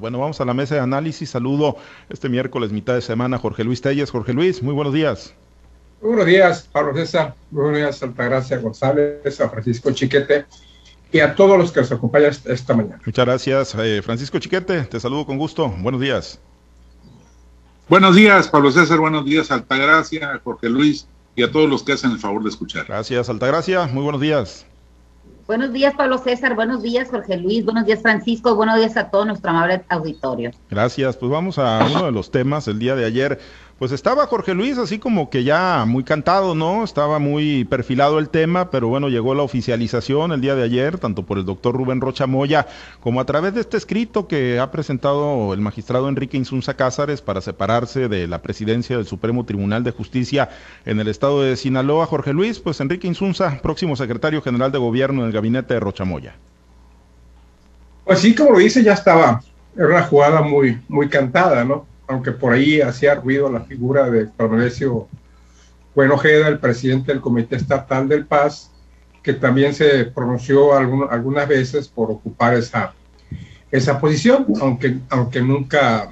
Bueno, vamos a la mesa de análisis. Saludo este miércoles, mitad de semana, Jorge Luis Telles. Jorge Luis, muy buenos días. Muy buenos días, Pablo César. Muy buenos días, Altagracia González, a Francisco Chiquete y a todos los que nos acompañan esta mañana. Muchas gracias, eh, Francisco Chiquete. Te saludo con gusto. Buenos días. Buenos días, Pablo César. Buenos días, Altagracia, Jorge Luis y a todos los que hacen el favor de escuchar. Gracias, Altagracia. Muy buenos días. Buenos días, Pablo César. Buenos días, Jorge Luis. Buenos días, Francisco. Buenos días a todo nuestro amable auditorio. Gracias. Pues vamos a uno de los temas. El día de ayer pues estaba Jorge Luis así como que ya muy cantado, ¿no? Estaba muy perfilado el tema, pero bueno, llegó la oficialización el día de ayer, tanto por el doctor Rubén Rocha Moya, como a través de este escrito que ha presentado el magistrado Enrique Insunza Cázares para separarse de la presidencia del Supremo Tribunal de Justicia en el estado de Sinaloa. Jorge Luis, pues Enrique Insunza, próximo secretario general de gobierno en el gabinete de Rocha Moya. Pues sí, como lo dice, ya estaba, era una jugada muy, muy cantada, ¿no? Aunque por ahí hacía ruido la figura de Cornelio Bueno Ojeda, el presidente del Comité Estatal del Paz, que también se pronunció algunas veces por ocupar esa, esa posición, aunque, aunque nunca,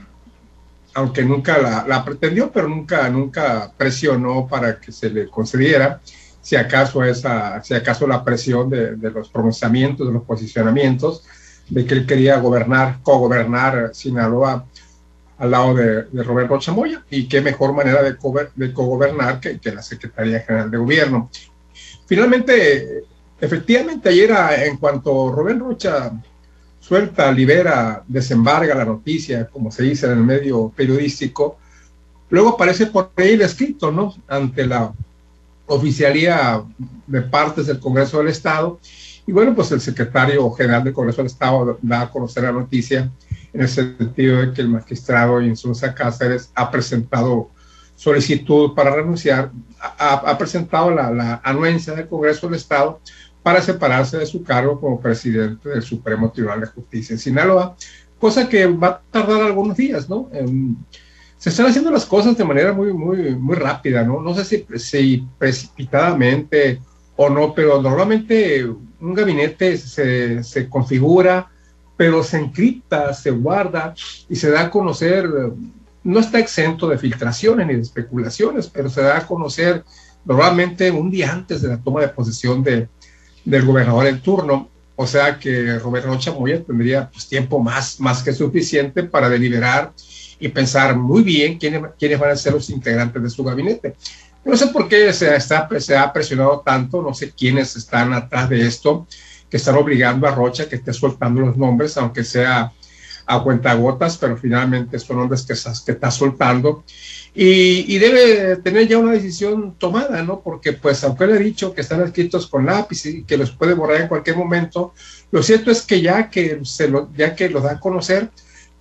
aunque nunca la, pretendió, pero nunca, nunca presionó para que se le concediera, si acaso, esa, si acaso la presión de, de los pronunciamientos, de los posicionamientos, de que él quería gobernar, cogobernar Sinaloa al lado de, de Roberto Chamoya. Y qué mejor manera de, de cogobernar que, que la Secretaría General de Gobierno. Finalmente, efectivamente, ayer en cuanto Rubén Rocha suelta, libera, desembarga la noticia, como se dice en el medio periodístico, luego aparece por ahí el escrito, ¿no? Ante la oficialía de partes del Congreso del Estado. Y bueno, pues el secretario general del Congreso del Estado da a conocer la noticia en el sentido de que el magistrado Insunza Cáceres ha presentado solicitud para renunciar, ha, presentado la, anuencia del Congreso del Estado para separarse de su cargo como presidente del Supremo Tribunal de Justicia en Sinaloa, cosa que va a tardar algunos días, ¿no? se están haciendo las cosas de manera muy, muy, muy rápida, ¿no? No sé si, si precipitadamente o no, pero normalmente un gabinete se, se configura, pero se encripta, se guarda y se da a conocer, no está exento de filtraciones ni de especulaciones, pero se da a conocer normalmente un día antes de la toma de posesión de, del gobernador en turno. O sea que Roberto Rocha Moya tendría pues, tiempo más, más que suficiente para deliberar y pensar muy bien quiénes, quiénes van a ser los integrantes de su gabinete. No sé por qué se, está, se ha presionado tanto, no sé quiénes están atrás de esto que están obligando a Rocha que esté soltando los nombres, aunque sea a cuentagotas, pero finalmente son nombres que, que está soltando. Y, y, debe tener ya una decisión tomada, ¿no? Porque pues aunque le he dicho que están escritos con lápiz y que los puede borrar en cualquier momento, lo cierto es que ya que, se lo, ya que los da a conocer,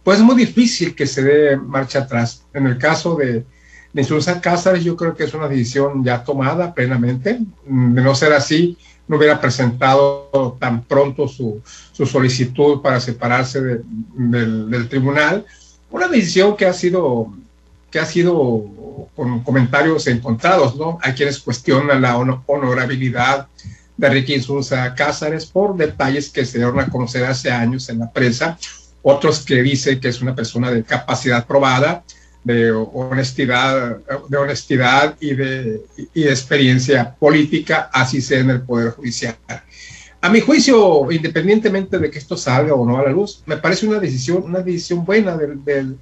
pues es muy difícil que se dé marcha atrás. En el caso de, de Cázares, yo creo que es una decisión ya tomada plenamente. De no ser así, no hubiera presentado tan pronto su, su solicitud para separarse del, del, tribunal. Una decisión que ha sido, que ha sido con comentarios encontrados, ¿no? Hay quienes cuestionan la honorabilidad de Enrique Insunza Cázares por detalles que se dieron a conocer hace años en la prensa, otros que dicen que es una persona de capacidad probada, de honestidad, de honestidad y de, y experiencia política, así sea en el Poder Judicial. A mi juicio, independientemente de que esto salga o no a la luz, me parece una decisión, una decisión buena del, del,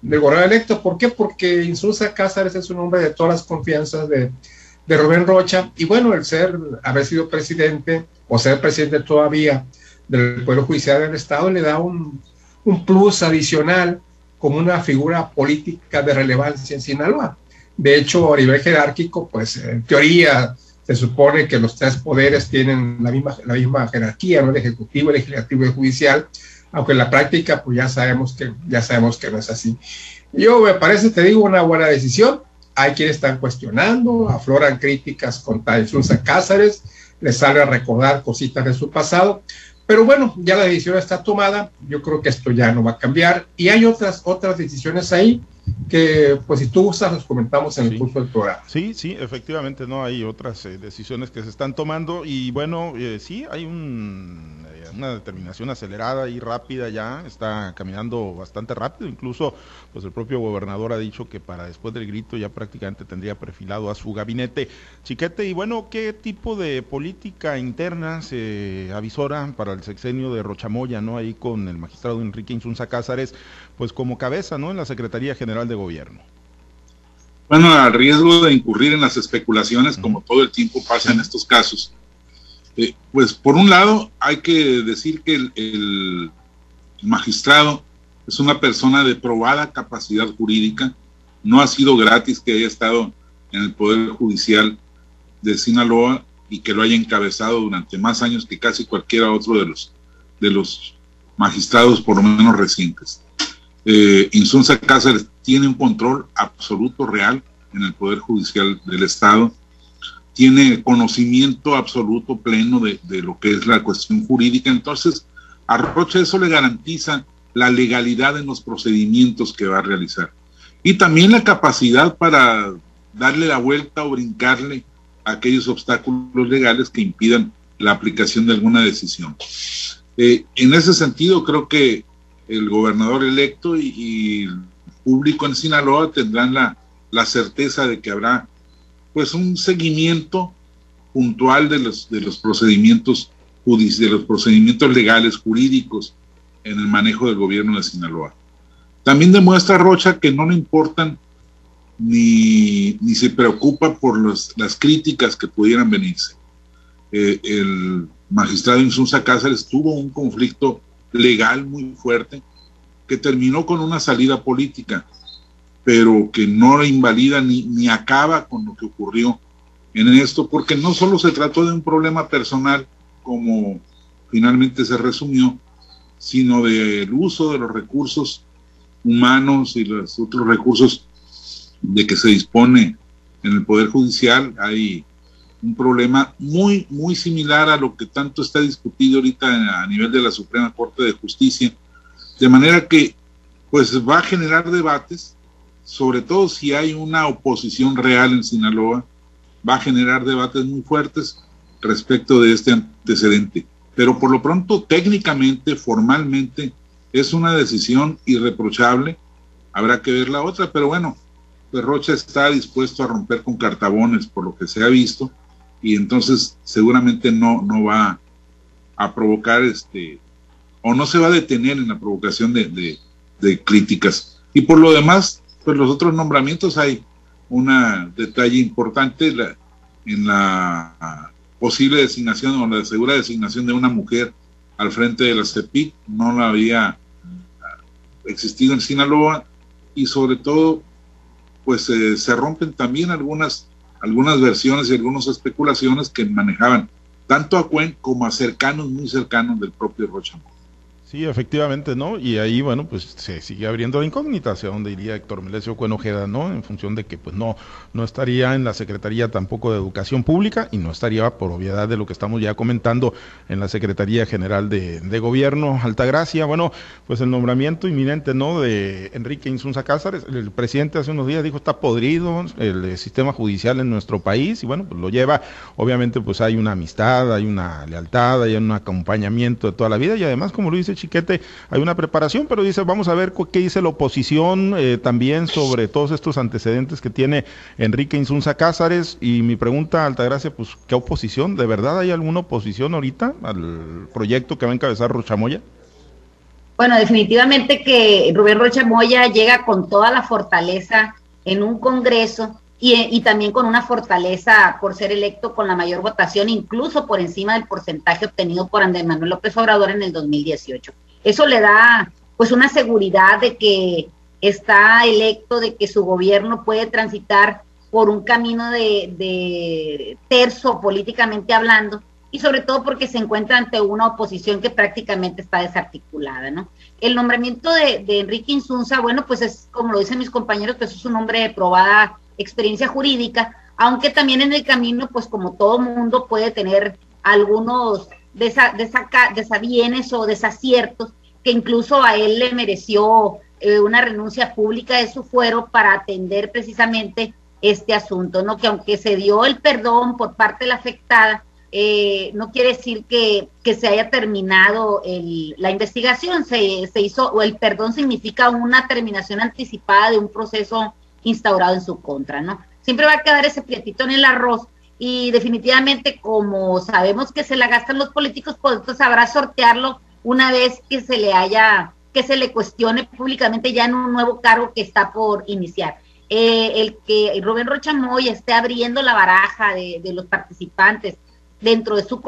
del gobernador electo. ¿Por qué? Porque Insulza Cázares es un hombre de todas las confianzas de, de Rubén Rocha. Y bueno, el ser, haber sido presidente o ser presidente todavía del Poder Judicial del Estado le da un, un plus adicional como una figura política de relevancia en Sinaloa. De hecho, a nivel jerárquico, pues en teoría se supone que los tres poderes tienen la misma, la misma jerarquía, ¿no? el ejecutivo, el legislativo y el judicial, aunque en la práctica, pues ya sabemos que, ya sabemos que no es así. Yo me parece, te digo, una buena decisión. Hay quienes están cuestionando, afloran críticas contra Insulza Cázares, les sale a recordar cositas de su pasado, pero bueno, ya la decisión está tomada, yo creo que esto ya no va a cambiar y hay otras, otras decisiones ahí que pues si tú gustas los comentamos en el curso del programa. Sí, sí, efectivamente, no hay otras eh, decisiones que se están tomando y bueno, eh, sí, hay un una determinación acelerada y rápida ya, está caminando bastante rápido, incluso pues el propio gobernador ha dicho que para después del grito ya prácticamente tendría perfilado a su gabinete. Chiquete, y bueno, ¿qué tipo de política interna se avisora para el sexenio de Rochamoya, ¿no? Ahí con el magistrado Enrique Insunza Cázares, pues como cabeza, ¿no? En la Secretaría General de Gobierno. Bueno, al riesgo de incurrir en las especulaciones, como todo el tiempo pasa en estos casos, eh, pues por un lado hay que decir que el, magistrado es una persona de probada capacidad jurídica, no ha sido gratis que haya estado en el Poder Judicial de Sinaloa y que lo haya encabezado durante más años que casi cualquiera otro de los, de los magistrados, por lo menos recientes. Eh, Insunza Cáceres tiene un control absoluto, real, en el Poder Judicial del Estado, tiene conocimiento absoluto, pleno de, lo que es la cuestión jurídica. Entonces, a Rocha eso le garantiza la legalidad en los procedimientos que va a realizar. Y también la capacidad para darle la vuelta o brincarle a aquellos obstáculos legales que impidan la aplicación de alguna decisión. Eh, en ese sentido, creo que el gobernador electo y, el público en Sinaloa tendrán la, la, certeza de que habrá pues un seguimiento puntual de los, de los procedimientos de los procedimientos legales jurídicos en el manejo del gobierno de Sinaloa. También demuestra Rocha que no le importan ni, ni se preocupa por las críticas que pudieran venirse. Eh, el magistrado Insunza Cáceres tuvo un conflicto legal muy fuerte que terminó con una salida política, pero que no invalida ni, ni acaba con lo que ocurrió en esto, porque no solo se trató de un problema personal, como finalmente se resumió, sino del uso de los recursos humanos y los otros recursos de que se dispone en el Poder Judicial. Hay un problema muy, muy similar a lo que tanto está discutido ahorita a nivel de la Suprema Corte de Justicia, de manera que pues va a generar debates, sobre todo si hay una oposición real en Sinaloa, va a generar debates muy fuertes respecto de este antecedente. Pero por lo pronto, técnicamente, formalmente, es una decisión irreprochable. Habrá que ver la otra, pero bueno, pues está dispuesto a romper con cartabones por lo que se ha visto y entonces seguramente no, no va a provocar este, o no se va a detener en la provocación de, de, críticas. Y por lo demás, pues los otros nombramientos hay un detalle importante en la posible designación o la segura designación de una mujer al frente de la CEPIC, no la había existido en Sinaloa y sobre todo pues eh, se rompen también algunas algunas versiones y algunas especulaciones que manejaban tanto a Cuen como a cercanos, muy cercanos del propio Rochamón. Sí, efectivamente, ¿no? Y ahí, bueno, pues se sigue abriendo la incógnita hacia dónde iría Héctor Melesio Cuenojeda, ¿no? En función de que, pues no, no estaría en la Secretaría tampoco de Educación Pública y no estaría, por obviedad de lo que estamos ya comentando, en la Secretaría General de, Gobierno, Altagracia. Bueno, pues el nombramiento inminente, ¿no? De Enrique Insunza Cázares, el presidente hace unos días dijo está podrido el, sistema judicial en nuestro país y bueno, pues lo lleva, obviamente, pues hay una amistad, hay una lealtad, hay un acompañamiento de toda la vida y además, como lo dice Chiquete, hay una preparación, pero dice, vamos a ver qué dice la oposición eh, también sobre todos estos antecedentes que tiene Enrique Insunza Cázares. Y mi pregunta, Altagracia, pues, ¿qué oposición? ¿De verdad hay alguna oposición ahorita al proyecto que va a encabezar Rochamoya? Bueno, definitivamente que Rubén Rochamoya llega con toda la fortaleza en un Congreso y, también con una fortaleza por ser electo con la mayor votación, incluso por encima del porcentaje obtenido por Andrés Manuel López Obrador en el 2018. Eso le da pues una seguridad de que está electo, de que su gobierno puede transitar por un camino de, de políticamente hablando y sobre todo porque se encuentra ante una oposición que prácticamente está desarticulada, ¿no? El nombramiento de, de Enrique Insunza, bueno, pues es, como lo dicen mis compañeros, pues es un hombre de probada experiencia jurídica, aunque también en el camino, pues como todo mundo puede tener algunos desa, desavienes o desaciertos, que incluso a él le mereció eh, una renuncia pública de su fuero para atender precisamente este asunto, ¿no? Que aunque se dio el perdón por parte de la afectada, eh, no quiere decir que, se haya terminado la investigación, se, se, hizo, o el perdón significa una terminación anticipada de un proceso instaurado en su contra, ¿no? Siempre va a quedar ese prietito en el arroz y definitivamente como sabemos que se la gastan los políticos, pues entonces habrá sortearlo una vez que se le haya, que se le cuestione públicamente ya en un nuevo cargo que está por iniciar. Eh, el que Rubén Rochamoy esté abriendo la baraja de, los participantes dentro de su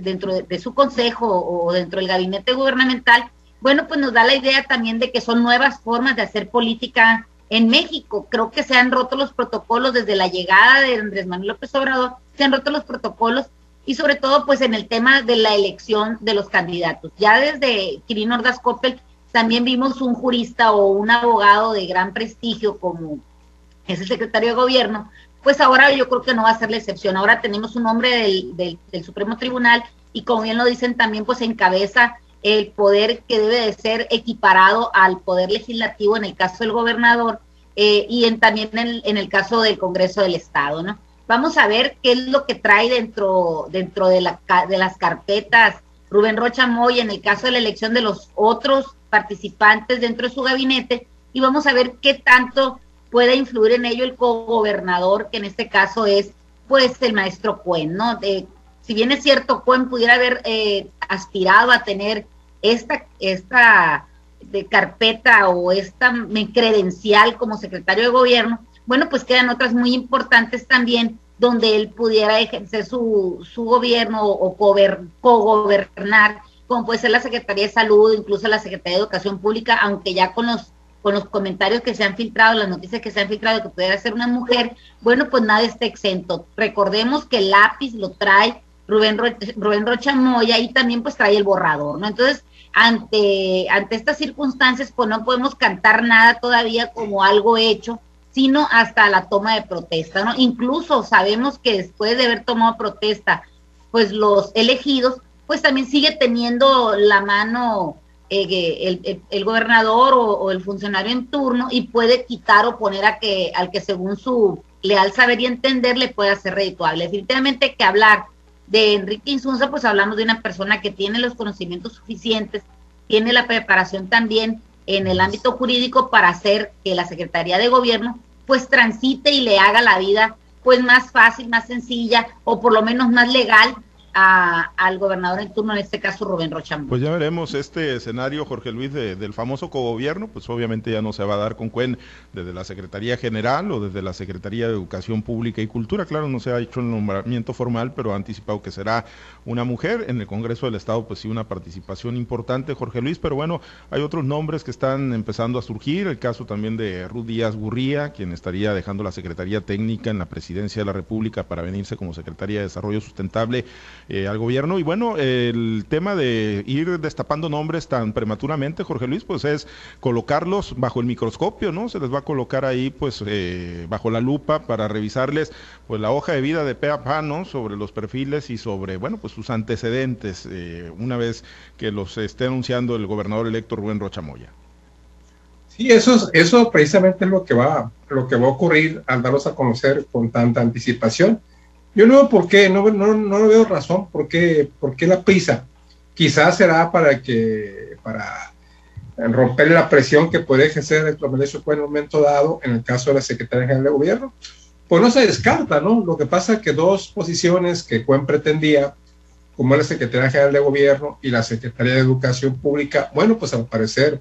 dentro de, su consejo o dentro del gabinete gubernamental, bueno, pues nos da la idea también de que son nuevas formas de hacer política en México. Creo que se han roto los protocolos desde la llegada de Andrés Manuel López Obrador, se han roto los protocolos y sobre todo pues en el tema de la elección de los candidatos. Ya desde Quirino Ordaz Coppel también vimos un jurista o un abogado de gran prestigio como es el secretario de gobierno, pues ahora yo creo que no va a ser la excepción. Ahora tenemos un hombre del, del, Supremo Tribunal y como bien lo dicen también pues encabeza el poder que debe de ser equiparado al poder legislativo en el caso del gobernador eh, y también en, el caso del Congreso del Estado, ¿no? Vamos a ver qué es lo que trae dentro, dentro de, la, de las carpetas Rubén Rocha Moy en el caso de la elección de los otros participantes dentro de su gabinete y vamos a ver qué tanto puede influir en ello el cogobernador, que en este caso es pues el maestro Cuen, ¿no? Si bien es cierto, Cuen pudiera haber eh, aspirado a tener esta, esta carpeta o esta credencial como secretario de gobierno, bueno, pues quedan otras muy importantes también donde él pudiera ejercer su, su gobierno o co-gobernar, como puede ser la Secretaría de Salud, incluso la Secretaría de Educación Pública, aunque ya con los con los comentarios que se han filtrado, las noticias que se han filtrado que pudiera ser una mujer, bueno, pues nada está exento. Recordemos que el lápiz lo trae Rubén, Rubén Rocha Moya y también pues trae el borrador, ¿no? Entonces, ante, ante estas circunstancias, pues no podemos cantar nada todavía como algo hecho, sino hasta la toma de protesta, ¿no? Incluso sabemos que después de haber tomado protesta, pues los elegidos, pues también sigue teniendo la mano eh, el, el, gobernador o, el funcionario en turno y puede quitar o poner a que, al que según su leal saber y entender le pueda ser redituable. Definitivamente que hablar de Enrique Insunza, pues hablamos de una persona que tiene los conocimientos suficientes, tiene la preparación también en el ámbito jurídico para hacer que la Secretaría de Gobierno pues transite y le haga la vida pues más fácil, más sencilla o por lo menos más legal al gobernador en turno, en este caso Rubén Rochamón. Pues ya veremos este escenario, Jorge Luis, del famoso cogobierno, pues obviamente ya no se va a dar con Cuen desde la Secretaría General o desde la Secretaría de Educación Pública y Cultura. Claro, no se ha hecho el nombramiento formal, pero ha anticipado que será una mujer. En el Congreso del Estado, pues sí, una participación importante, Jorge Luis, pero bueno, hay otros nombres que están empezando a surgir. El caso también de Ruth Díaz Gurría, quien estaría dejando la Secretaría Técnica en la Presidencia de la República para venirse como Secretaría de Desarrollo Sustentable eh, al gobierno. Y bueno, el tema de ir destapando nombres tan prematuramente, Jorge Luis, pues es colocarlos bajo el microscopio, ¿no? Se les va a colocar ahí, pues, eh, bajo la lupa para revisarles, pues, la hoja de vida de pe. Sobre los perfiles y sobre, bueno, pues sus antecedentes, eh, una vez que los esté anunciando el gobernador electo Rubén Rochamoya. Sí, eso, eso precisamente es lo que va, lo que va a ocurrir al darlos a conocer con tanta anticipación. Yo no veo por qué, no, no, no veo razón por qué, por qué la prisa. Quizás será para que, para romper la presión que puede ejercer el Congreso en un momento dado en el caso de la Secretaría General de Gobierno. Pues no se descarta, ¿no? Lo que pasa es que dos posiciones que Cuen pretendía, como la Secretaría General de Gobierno y la Secretaría de Educación Pública, bueno, pues al parecer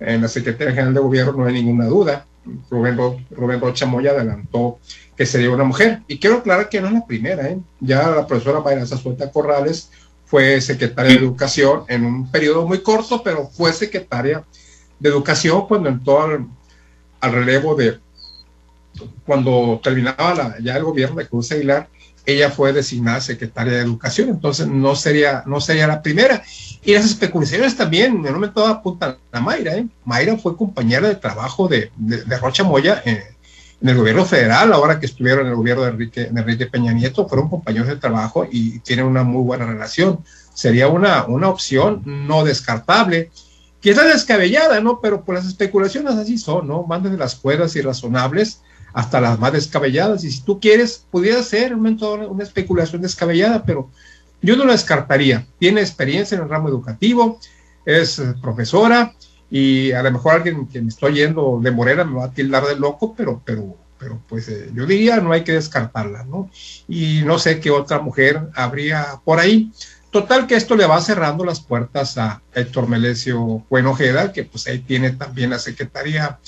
en la Secretaría General de Gobierno no hay ninguna duda. Rubén, Rubén Rocha Moya adelantó que sería una mujer. Y quiero aclarar que no es la primera, ¿eh? Ya la profesora Mayra Suelta Corrales fue secretaria de Educación en un periodo muy corto, pero fue secretaria de Educación cuando entró al, al relevo de, cuando terminaba la, ya el gobierno de Cruz Aguilar, ella fue designada secretaria de Educación, entonces no sería, no sería la primera. Y las especulaciones también, en un momento apuntan a Mayra, ¿eh? Mayra fue compañera de trabajo de, de, Rocha Moya eh, en el gobierno federal, ahora que estuvieron en el gobierno de Enrique, de Peña Nieto, fueron compañeros de trabajo y tienen una muy buena relación. Sería una, una opción no descartable, quizás descabellada, ¿no? Pero por las especulaciones así son, ¿no? Van desde las cuerdas irrazonables hasta las más descabelladas. Y si tú quieres, pudiera ser un una especulación descabellada, pero yo no la descartaría. Tiene experiencia en el ramo educativo, es eh, profesora y a lo mejor alguien que me estoy yendo de Morena me va a tildar de loco, pero, pero, pero pues eh, yo diría no hay que descartarla, ¿no? Y no sé qué otra mujer habría por ahí. Total que esto le va cerrando las puertas a Héctor Melesio Buenojeda, que pues ahí tiene también la Secretaría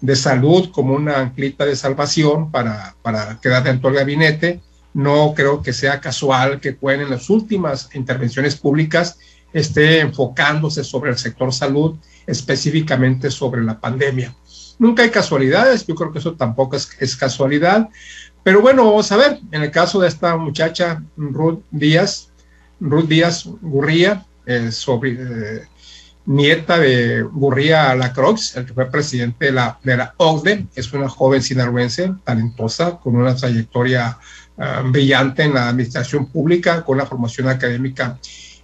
de Salud como una anclita de salvación para, para quedar dentro del gabinete. No creo que sea casual que Cuen en las últimas intervenciones públicas esté enfocándose sobre el sector salud, específicamente sobre la pandemia. Nunca hay casualidades, yo creo que eso tampoco es, casualidad, pero bueno, vamos a ver, en el caso de esta muchacha Ruth Díaz, Ruth Díaz Gurría, eh, eh, nieta de Gurría Lacroix, el que fue presidente de la, de la OCDE, es una joven sinaloense talentosa, con una trayectoria ah, brillante en la administración pública, con una formación académica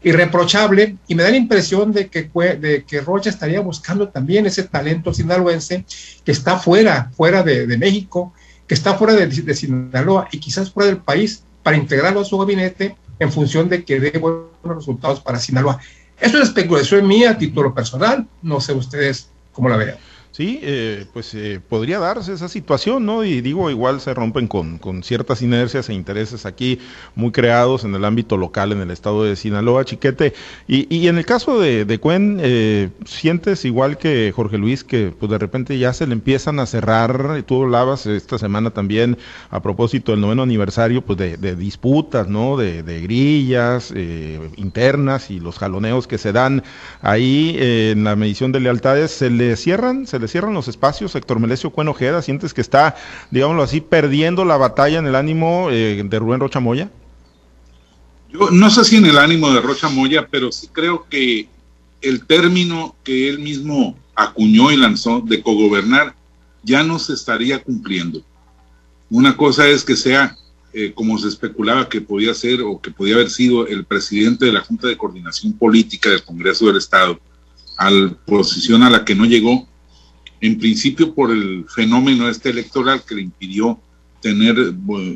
irreprochable, y me da la impresión de que, de que Rocha estaría buscando también ese talento sinaloense que está fuera, fuera de, México, que está fuera de, de Sinaloa y quizás fuera del país, para integrarlo a su gabinete en función de que dé buenos resultados para Sinaloa. Eso es especulación mía a título personal, no sé ustedes cómo la vean. Sí, eh, pues eh, podría darse esa situación, ¿no? Y digo, igual se rompen con, con, ciertas inercias e intereses aquí muy creados en el ámbito local, en el estado de Sinaloa, Chiquete. Y, y en el caso de, de Cuen, eh, ¿sientes igual que Jorge Luis que pues de repente ya se le empiezan a cerrar? Tú hablabas esta semana también a propósito del noveno aniversario, pues de, de disputas, ¿no? De, de grillas internas y los jaloneos que se dan ahí en la medición de lealtades, ¿se le cierran? ¿Se le cierran los espacios, Héctor Melesio Cuen Ojeda? ¿Sientes que está, digámoslo así, perdiendo la batalla en el ánimo eh, de Rubén Rocha Moya? Yo no sé si en el ánimo de Rocha Moya, pero sí creo que el término que él mismo acuñó y lanzó de cogobernar ya no se estaría cumpliendo. Una cosa es que sea eh, como se especulaba que podía ser o que podía haber sido el presidente de la Junta de Coordinación Política del Congreso del Estado, al posición a la que no llegó, en principio por el fenómeno este electoral que le impidió tener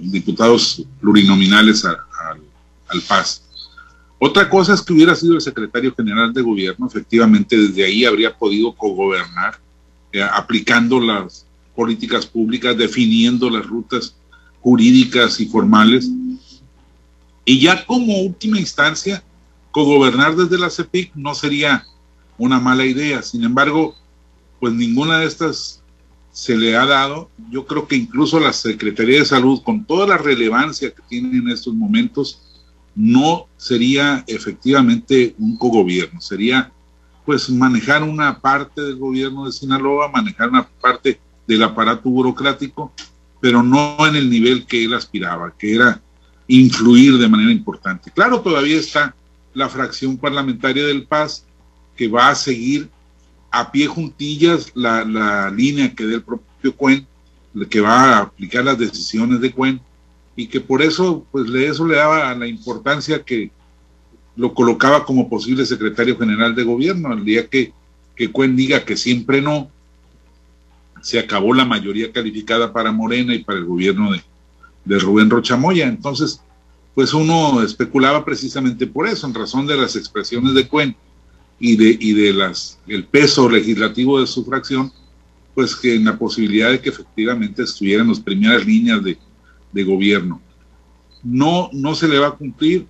diputados plurinominales al PAS. Otra cosa es que hubiera sido el secretario general de gobierno, efectivamente desde ahí habría podido cogobernar, eh, aplicando las políticas públicas, definiendo las rutas jurídicas y formales. Y ya como última instancia, cogobernar desde la CEPIC no sería una mala idea. Sin embargo, pues ninguna de estas se le ha dado. Yo creo que incluso la Secretaría de Salud, con toda la relevancia que tiene en estos momentos, no sería efectivamente un cogobierno, sería pues manejar una parte del gobierno de Sinaloa, manejar una parte del aparato burocrático, pero no en el nivel que él aspiraba, que era influir de manera importante. Claro, todavía está la fracción parlamentaria del PAS que va a seguir a pie juntillas la, línea que dé el propio Cuen, que va a aplicar las decisiones de Cuen, y que por eso, pues eso le daba la importancia que lo colocaba como posible secretario general de gobierno. El día que, que Cuen diga que siempre no, se acabó la mayoría calificada para Morena y para el gobierno de, de Rubén Rochamoya. Entonces, pues uno especulaba precisamente por eso, en razón de las expresiones de Cuen y de, y de las, el peso legislativo de su fracción, pues que en la posibilidad de que efectivamente estuvieran las primeras líneas de, de gobierno. No, no se le va a cumplir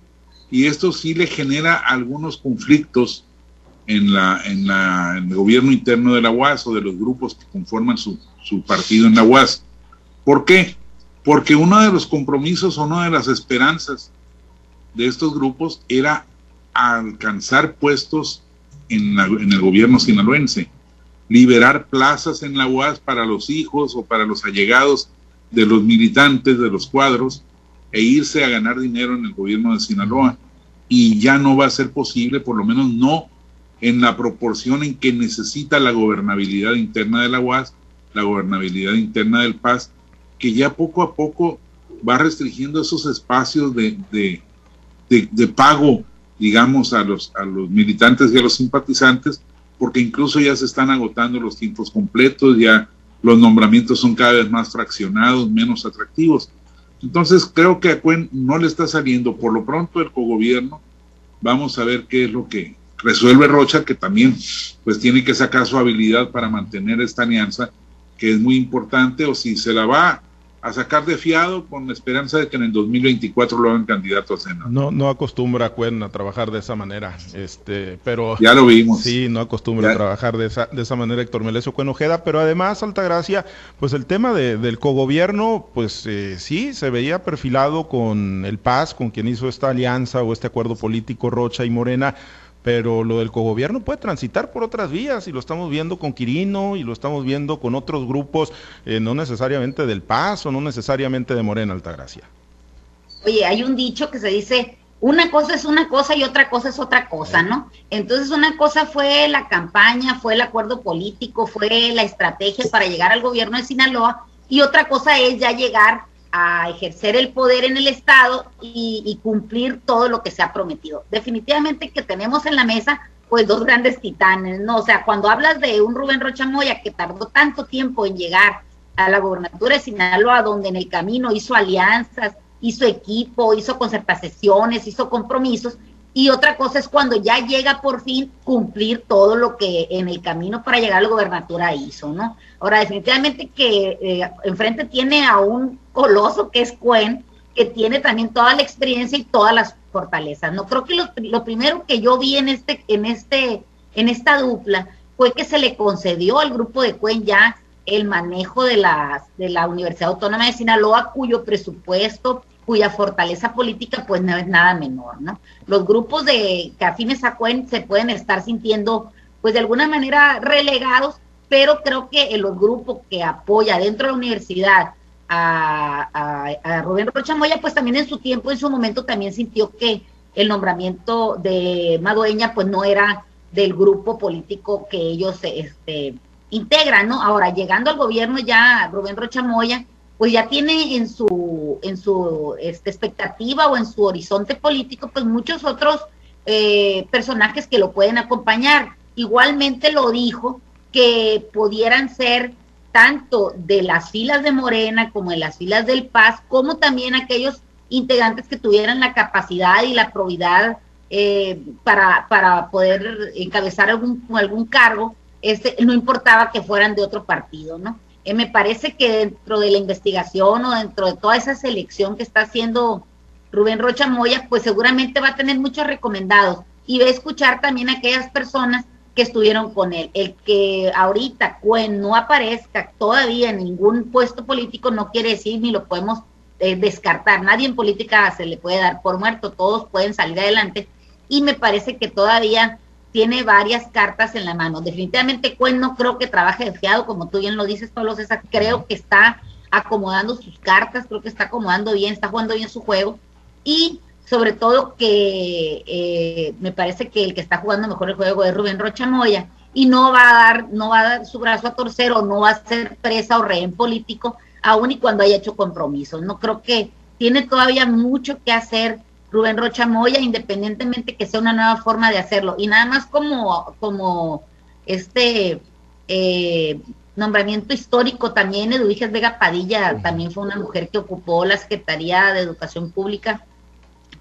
y esto sí le genera algunos conflictos en, la, en, la, en el gobierno interno de la UAS o de los grupos que conforman su, su partido en la UAS. ¿Por qué? Porque uno de los compromisos o una de las esperanzas de estos grupos era alcanzar puestos en, el gobierno sinaloense, liberar plazas en la UAS para los hijos o para los allegados de los militantes de los cuadros e irse a ganar dinero en el gobierno de Sinaloa. Y ya no va a ser posible, por lo menos no en la proporción en que necesita la gobernabilidad interna de la UAS, la gobernabilidad interna del PAS, que ya poco a poco va restringiendo esos espacios de, de, de pago digamos, a los, a los militantes y a los simpatizantes, porque incluso ya se están agotando los tiempos completos, ya los nombramientos son cada vez más fraccionados, menos atractivos. Entonces creo que a Cuen no le está saliendo por lo pronto el cogobierno. Vamos a ver qué es lo que resuelve Rocha, que también pues tiene que sacar su habilidad para mantener esta alianza, que es muy importante, o si se la va a sacar de fiado con la esperanza de que en el 2024 lo hagan candidato a Senado. No, no acostumbra a Cuen a trabajar de esa manera, este, pero... Ya lo vimos. Sí, no acostumbra a trabajar de esa, de esa manera Héctor Melesio Cuen Ojeda, pero además, Altagracia, pues el tema de, del cogobierno, pues eh, sí, se veía perfilado con el Paz, con quien hizo esta alianza o este acuerdo político Rocha y Morena, pero lo del cogobierno puede transitar por otras vías y lo estamos viendo con Quirino y lo estamos viendo con otros grupos, eh, no necesariamente del Paz o no necesariamente de Morena Altagracia. Oye, hay un dicho que se dice, una cosa es una cosa y otra cosa es otra cosa, ¿no? Entonces una cosa fue la campaña, fue el acuerdo político, fue la estrategia para llegar al gobierno de Sinaloa y otra cosa es ya llegar a ejercer el poder en el Estado y, cumplir todo lo que se ha prometido. Definitivamente que tenemos en la mesa pues dos grandes titanes, ¿no? O sea, cuando hablas de un Rubén Rocha Moya que tardó tanto tiempo en llegar a la gobernatura de Sinaloa, donde en el camino hizo alianzas, hizo equipo, hizo concertaciones, hizo compromisos, y otra cosa es cuando ya llega por fin cumplir todo lo que en el camino para llegar a la gobernatura hizo, ¿no? Ahora, definitivamente que eh, enfrente tiene a un coloso que es Cuen, que tiene también toda la experiencia y todas las fortalezas. No creo que lo, primero que yo vi en este, en este, en esta dupla fue que se le concedió al grupo de Cuen ya el manejo de la, de la Universidad Autónoma de Sinaloa, cuyo presupuesto cuya fortaleza política pues no es nada menor, ¿no? Los grupos de que afines a Cuen se pueden estar sintiendo pues de alguna manera relegados, pero creo que los grupos que apoya dentro de la universidad a, a, Rubén Rocha Moya, pues también en su tiempo, en su momento también sintió que el nombramiento de Madueña pues no era del grupo político que ellos este, integran, ¿no? Ahora, llegando al gobierno ya Rubén Rocha Moya, pues ya tiene en su, en su este, expectativa o en su horizonte político, pues muchos otros eh, personajes que lo pueden acompañar. Igualmente lo dijo que pudieran ser tanto de las filas de Morena como de las filas del Paz, como también aquellos integrantes que tuvieran la capacidad y la probidad eh, para, para poder encabezar algún, algún cargo, este, no importaba que fueran de otro partido, ¿no? Eh, me parece que dentro de la investigación o dentro de toda esa selección que está haciendo Rubén Rocha Moya, pues seguramente va a tener muchos recomendados y va a escuchar también a aquellas personas que estuvieron con él. El que ahorita Cuen no aparezca todavía en ningún puesto político no quiere decir ni lo podemos eh, descartar. Nadie en política se le puede dar por muerto, todos pueden salir adelante y me parece que todavía tiene varias cartas en la mano. Definitivamente Cuen no creo que trabaje de fiado, como tú bien lo dices, Pablo César, creo que está acomodando sus cartas, creo que está acomodando bien, está jugando bien su juego y sobre todo que eh, me parece que el que está jugando mejor el juego es Rubén Rocha Moya y no va a dar, no va a dar su brazo a torcer o no va a ser presa o rehén político, aun y cuando haya hecho compromisos. No creo que tiene todavía mucho que hacer Rubén Rocha Moya, independientemente que sea una nueva forma de hacerlo. Y nada más como, como este eh, nombramiento histórico también, Eduviges Vega Padilla también fue una mujer que ocupó la Secretaría de Educación Pública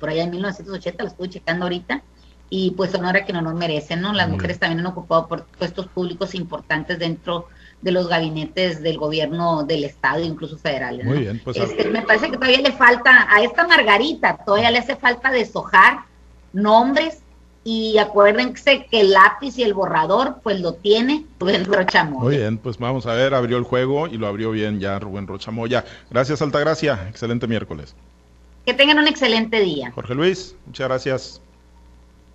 por allá en 1980, la estuve checando ahorita, y pues honora que no nos merecen, ¿no? Las mujeres también han ocupado puestos públicos importantes dentro de los gabinetes del gobierno del estado, incluso federales. Muy bien, pues este, me parece que todavía le falta a esta Margarita, todavía le hace falta deshojar nombres y acuérdense que el lápiz y el borrador pues lo tiene Rubén Rochamoya. Muy bien, pues vamos a ver, abrió el juego y lo abrió bien ya Rubén Rochamoya. Gracias Altagracia, excelente miércoles. Que tengan un excelente día. Jorge Luis, muchas gracias.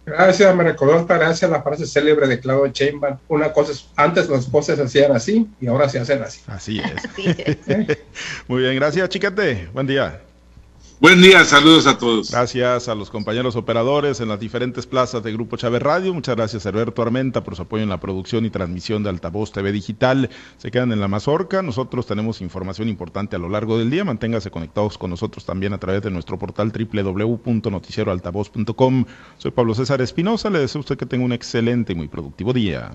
Gracias, me recordó esta gracia la frase célebre de Claudio Sheinbaum. Una cosa es, antes las cosas se hacían así y ahora se hacen así. Así es. Muy bien, gracias, chiquete. Buen día. Buen día, saludos a todos. Gracias a los compañeros operadores en las diferentes plazas de Grupo Chávez Radio. Muchas gracias a Alberto Armenta por su apoyo en la producción y transmisión de Altavoz TV Digital. Se quedan en la mazorca. Nosotros tenemos información importante a lo largo del día. Manténgase conectados con nosotros también a través de nuestro portal www.noticieroaltavoz.com. Soy Pablo César Espinosa. Le deseo a usted que tenga un excelente y muy productivo día.